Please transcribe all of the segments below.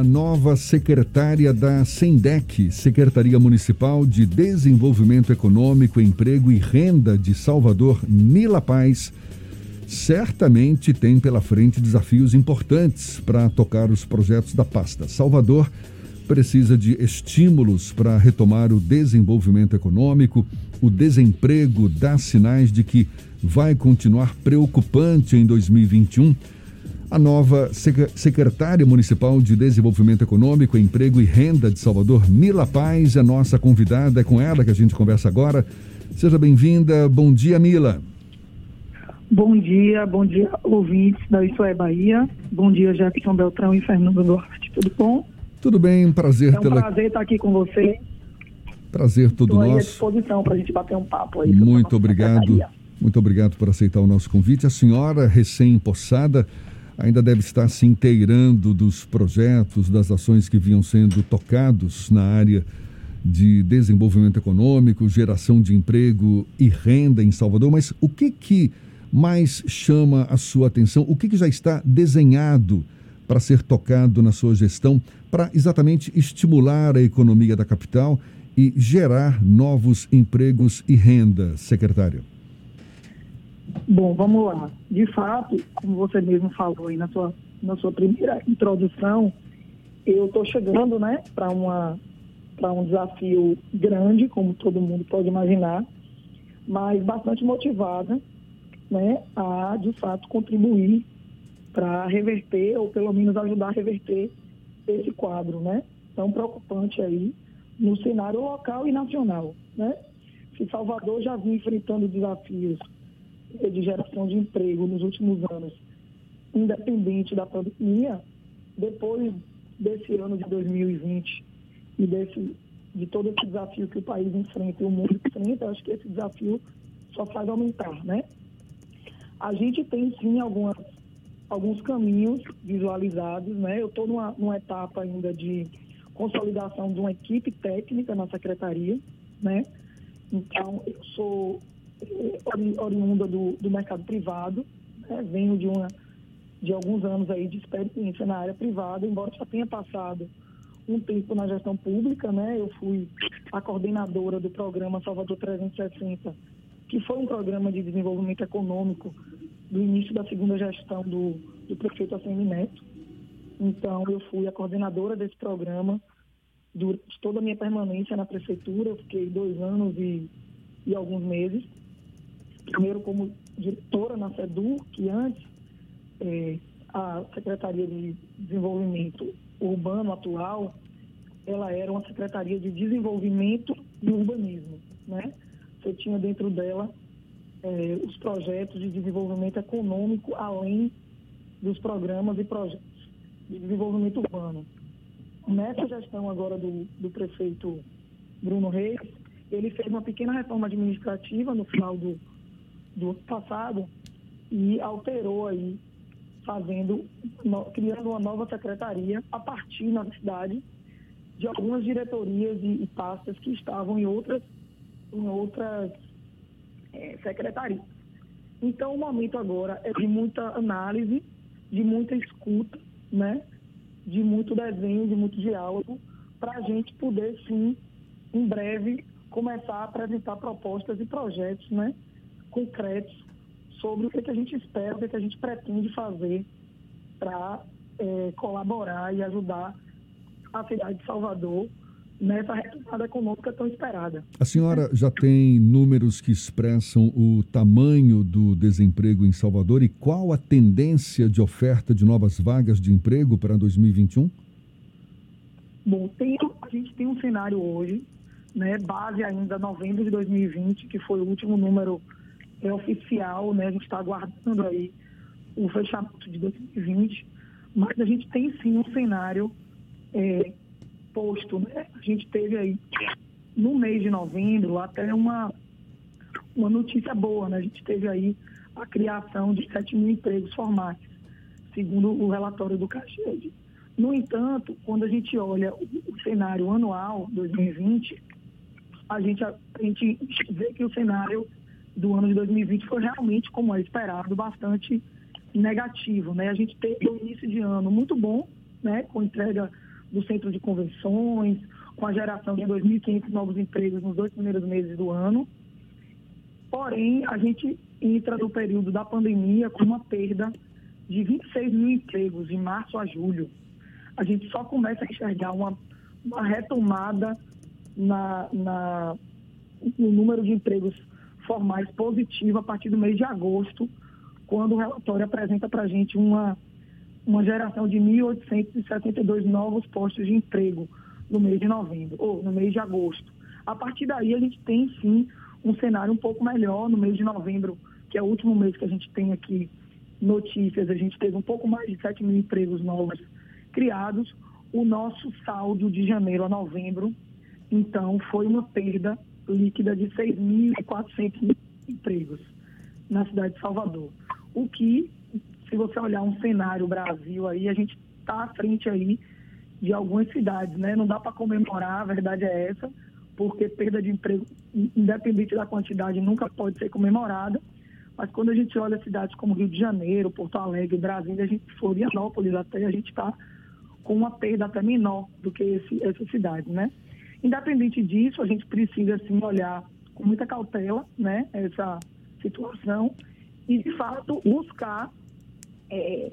a nova secretária da SENDEC, Secretaria Municipal de Desenvolvimento Econômico, Emprego e Renda de Salvador, Nila Paz, certamente tem pela frente desafios importantes para tocar os projetos da pasta. Salvador precisa de estímulos para retomar o desenvolvimento econômico. O desemprego dá sinais de que vai continuar preocupante em 2021 a nova secretária municipal de Desenvolvimento Econômico, Emprego e Renda de Salvador, Mila Paz, é nossa convidada. É com ela que a gente conversa agora. Seja bem-vinda. Bom dia, Mila. Bom dia, bom dia, ouvintes da Isso é Bahia. Bom dia, Jefferson Beltrão e Fernando Duarte. Tudo bom? Tudo bem, prazer. É um prazer estar aqui com você. Prazer todo Estou nosso. à disposição para a gente bater um papo aí. Muito obrigado. Secretaria. Muito obrigado por aceitar o nosso convite. A senhora, recém-possada, ainda deve estar se inteirando dos projetos, das ações que vinham sendo tocados na área de desenvolvimento econômico, geração de emprego e renda em Salvador, mas o que que mais chama a sua atenção? O que, que já está desenhado para ser tocado na sua gestão para exatamente estimular a economia da capital e gerar novos empregos e renda, secretário? Bom, vamos lá. De fato, como você mesmo falou aí na sua, na sua primeira introdução, eu estou chegando né, para um desafio grande, como todo mundo pode imaginar, mas bastante motivada né, a, de fato, contribuir para reverter, ou pelo menos ajudar a reverter esse quadro né, tão preocupante aí no cenário local e nacional. Né? Se Salvador já vinha enfrentando desafios de geração de emprego nos últimos anos, independente da pandemia, depois desse ano de 2020 e desse, de todo esse desafio que o país enfrenta e o mundo enfrenta, acho que esse desafio só faz aumentar, né? A gente tem sim algumas, alguns caminhos visualizados, né? Eu estou numa, numa etapa ainda de consolidação de uma equipe técnica na secretaria, né? Então, eu sou oriunda do, do mercado privado, né? venho de, uma, de alguns anos aí de experiência na área privada, embora já tenha passado um tempo na gestão pública, né? Eu fui a coordenadora do programa Salvador 360, que foi um programa de desenvolvimento econômico do início da segunda gestão do, do prefeito Assemi Neto. Então, eu fui a coordenadora desse programa durante toda a minha permanência na prefeitura. Eu fiquei dois anos e, e alguns meses primeiro como diretora na SEDU, que antes é, a Secretaria de Desenvolvimento Urbano atual, ela era uma Secretaria de Desenvolvimento e Urbanismo, né? Você tinha dentro dela é, os projetos de desenvolvimento econômico, além dos programas e projetos de desenvolvimento urbano. Nessa gestão agora do, do prefeito Bruno Reis, ele fez uma pequena reforma administrativa no final do, do ano passado e alterou aí, fazendo, criando uma nova secretaria a partir, na verdade, de algumas diretorias e, e pastas que estavam em outras, em outras é, secretarias. Então, o momento agora é de muita análise, de muita escuta, né? de muito desenho, de muito diálogo, para a gente poder, sim, em breve, começar a apresentar propostas e projetos, né? Concretos sobre o que, que a gente espera, o que, que a gente pretende fazer para é, colaborar e ajudar a cidade de Salvador nessa retomada econômica tão esperada. A senhora já tem números que expressam o tamanho do desemprego em Salvador e qual a tendência de oferta de novas vagas de emprego para 2021? Bom, tem, a gente tem um cenário hoje, né, base ainda novembro de 2020, que foi o último número é oficial, né? A gente está aguardando aí o fechamento de 2020, mas a gente tem sim um cenário é, posto, né? A gente teve aí no mês de novembro até uma, uma notícia boa, né? A gente teve aí a criação de 7 mil empregos formais, segundo o relatório do CAGED. No entanto, quando a gente olha o cenário anual 2020, a gente, a gente vê que o cenário do ano de 2020 foi realmente, como é esperado, bastante negativo. Né? A gente teve um início de ano muito bom, né? com entrega do centro de convenções, com a geração de 2.500 novos empregos nos dois primeiros meses do ano. Porém, a gente entra no período da pandemia com uma perda de 26 mil empregos de março a julho. A gente só começa a enxergar uma, uma retomada na, na, no número de empregos formais positivo a partir do mês de agosto, quando o relatório apresenta para a gente uma, uma geração de 1.872 novos postos de emprego no mês de novembro, ou no mês de agosto. A partir daí, a gente tem sim um cenário um pouco melhor no mês de novembro, que é o último mês que a gente tem aqui notícias, a gente teve um pouco mais de 7 mil empregos novos criados. O nosso saldo de janeiro a novembro, então, foi uma perda líquida de 6.400 empregos na cidade de Salvador. O que, se você olhar um cenário Brasil aí, a gente está à frente aí de algumas cidades, né? Não dá para comemorar, a verdade é essa, porque perda de emprego, independente da quantidade, nunca pode ser comemorada. Mas quando a gente olha cidades como Rio de Janeiro, Porto Alegre, Brasília, a gente, Florianópolis até, a gente está com uma perda até menor do que esse, essas cidades, né? Independente disso, a gente precisa, sim, olhar com muita cautela, né, essa situação e, de fato, buscar é,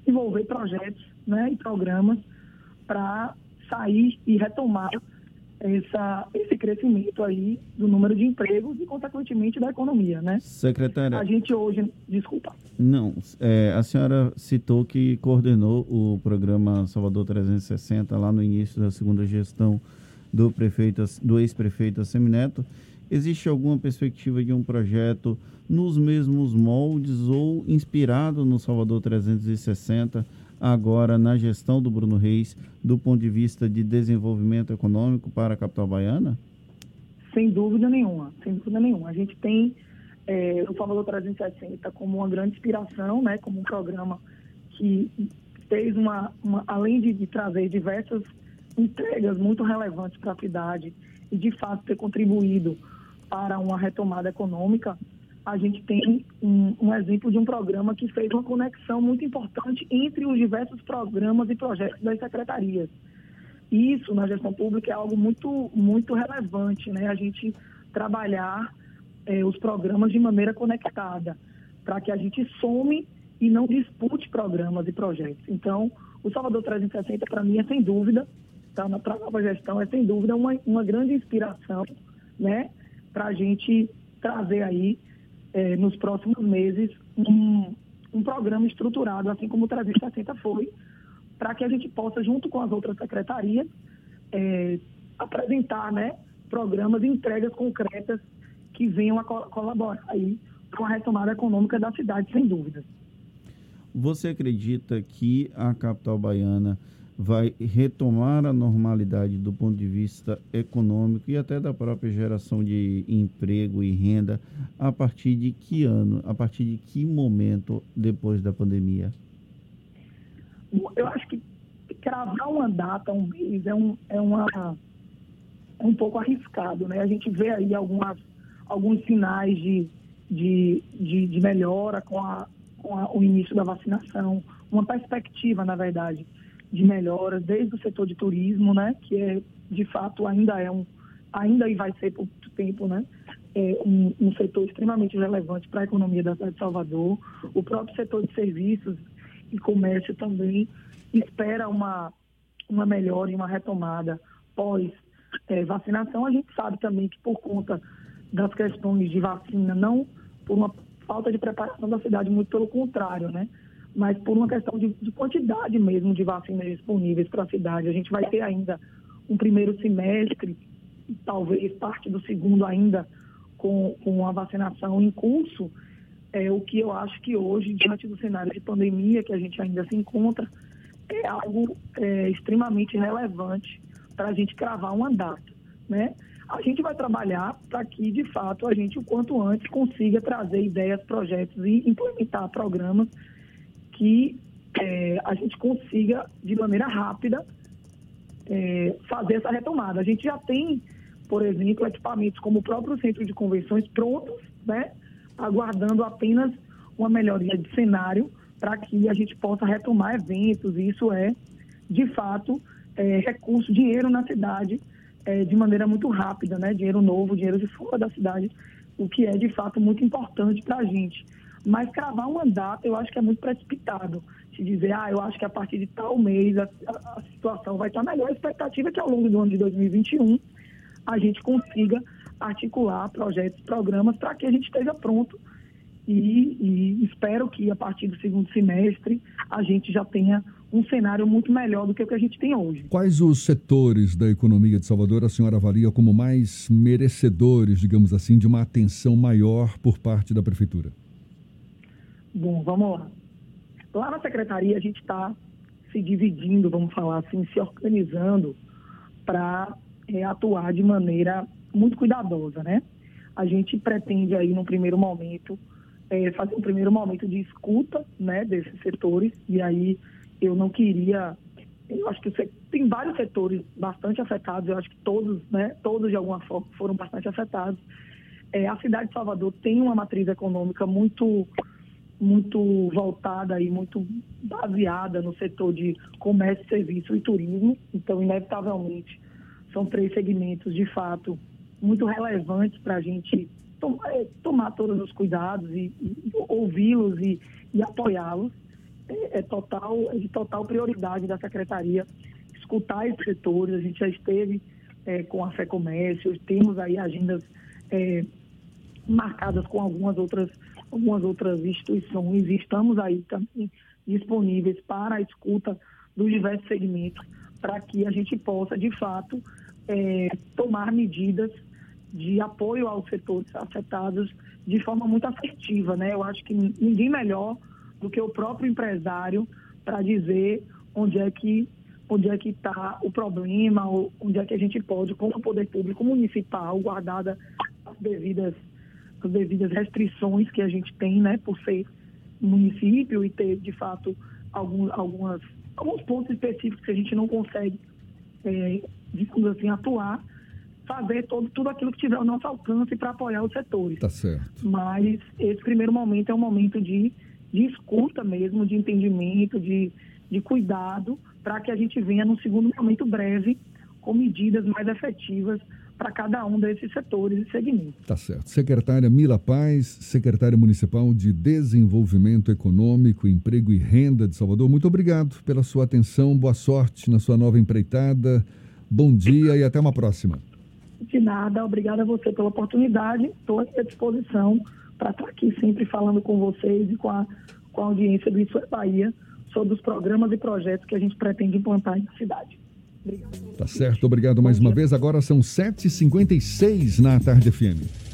desenvolver projetos né, e programas para sair e retomar essa, esse crescimento aí do número de empregos e, consequentemente, da economia, né? Secretária... A gente hoje... Desculpa. Não, é, a senhora citou que coordenou o programa Salvador 360 lá no início da segunda gestão do prefeito, do ex-prefeito Semineto. Existe alguma perspectiva de um projeto nos mesmos moldes ou inspirado no Salvador 360 agora na gestão do Bruno Reis do ponto de vista de desenvolvimento econômico para a capital baiana? Sem dúvida nenhuma, sem dúvida nenhuma. A gente tem é, o Salvador 360 como uma grande inspiração, né, como um programa que fez uma, uma além de, de trazer diversas entregas muito relevantes para a cidade e de fato ter contribuído para uma retomada econômica, a gente tem um, um, exemplo de um programa que fez uma conexão muito importante entre os diversos programas e projetos das secretarias. Isso, na gestão pública, é algo muito, muito relevante, né? A gente trabalhar eh, os programas de maneira conectada, para que a gente some e não dispute programas e projetos. Então, o Salvador 360, para mim, é sem dúvida, tá? para a nova gestão, é sem dúvida uma, uma grande inspiração, né? Para a gente trazer aí é, nos próximos meses um, um programa estruturado, assim como o 360 foi, para que a gente possa, junto com as outras secretarias, é, apresentar né, programas e entregas concretas que venham a colaborar aí com a retomada econômica da cidade, sem dúvida. Você acredita que a capital baiana vai retomar a normalidade do ponto de vista econômico e até da própria geração de emprego e renda a partir de que ano, a partir de que momento depois da pandemia? Eu acho que cravar uma data, um mês, é um, é uma, é um pouco arriscado, né? A gente vê aí algumas, alguns sinais de, de, de, de melhora com, a, com a, o início da vacinação, uma perspectiva, na verdade, de melhoras, desde o setor de turismo, né, que é, de fato ainda é um, ainda e vai ser por muito tempo, né, é um, um setor extremamente relevante para a economia da cidade de Salvador. O próprio setor de serviços e comércio também espera uma, uma melhora e uma retomada pós é, vacinação. A gente sabe também que por conta das questões de vacina, não por uma falta de preparação da cidade, muito pelo contrário, né? Mas por uma questão de, de quantidade mesmo de vacinas disponíveis para a cidade. A gente vai ter ainda um primeiro semestre, talvez parte do segundo ainda com, com a vacinação em curso, é, o que eu acho que hoje, diante do cenário de pandemia que a gente ainda se encontra, é algo é, extremamente relevante para a gente cravar uma data, né? A gente vai trabalhar para que, de fato, a gente, o quanto antes, consiga trazer ideias, projetos e implementar programas que é, a gente consiga, de maneira rápida, é, fazer essa retomada. A gente já tem, por exemplo, equipamentos como o próprio centro de convenções prontos, né, aguardando apenas uma melhoria de cenário para que a gente possa retomar eventos. E isso é de fato, é, recurso, dinheiro na cidade de maneira muito rápida, né? Dinheiro novo, dinheiro de fora da cidade, o que é de fato muito importante para a gente. Mas cravar uma data eu acho que é muito precipitado. Se dizer, ah, eu acho que a partir de tal mês a, a, situação vai estar melhor. A expectativa é que ao longo do ano de 2021 a gente consiga articular projetos, programas para que a gente esteja pronto e, e, espero que a partir do segundo semestre a gente já tenha um cenário muito melhor do que o que a gente tem hoje. Quais os setores da economia de Salvador a senhora avalia como mais merecedores, digamos assim, de uma atenção maior por parte da prefeitura? Bom, vamos lá. Lá na secretaria a gente está se dividindo, vamos falar assim, se organizando para é, atuar de maneira muito cuidadosa, né? A gente pretende aí, no primeiro momento, é, fazer um primeiro momento de escuta, né, desses setores, e aí eu não queria, eu acho que tem vários setores bastante afetados, eu acho que todos, né, todos de alguma forma foram bastante afetados. É, a cidade de Salvador tem uma matriz econômica muito muito voltada e muito baseada no setor de comércio, serviço e turismo. Então, inevitavelmente, são três segmentos, de fato, muito relevantes para a gente tomar, é, tomar, todos os cuidados e, e ouvi-los e, e apoiá-los. É, é, total, é de total prioridade da Secretaria escutar esses setores. A gente já esteve é, com a Fé Comércio, temos aí agendas é, marcadas com algumas outras algumas outras instituições estamos aí também disponíveis para a escuta dos diversos segmentos para que a gente possa, de fato, é, tomar medidas de apoio aos setores afetados de forma muito assertiva. Né? Eu acho que ninguém melhor do que o próprio empresário para dizer onde é que onde é que está o problema, onde é que a gente pode, como poder público municipal, guardada as devidas as devidas restrições que a gente tem, né, por ser município e ter, de fato, algum, algumas, alguns pontos específicos que a gente não consegue, é, digamos assim, atuar, fazer todo, tudo aquilo que tiver ao nosso alcance para apoiar os setores. Tá certo. Mas esse primeiro momento é um momento de, de escuta mesmo, de entendimento, de, de cuidado, para que a gente venha num segundo momento breve com medidas mais efetivas para cada um desses setores e segmentos. Tá certo. Secretária Mila Paz, secretária municipal de Desenvolvimento Econômico, Emprego e Renda de Salvador, muito obrigado pela sua atenção, boa sorte na sua nova empreitada, bom dia e até uma próxima. De nada, obrigada a você pela oportunidade, estou à disposição para estar aqui sempre falando com vocês e com a, com a audiência do Isso é Bahia sobre os programas e projetos que a gente pretende implantar na cidade. Tá certo, obrigado mais uma vez. Agora são 7h56 na Tarde FM.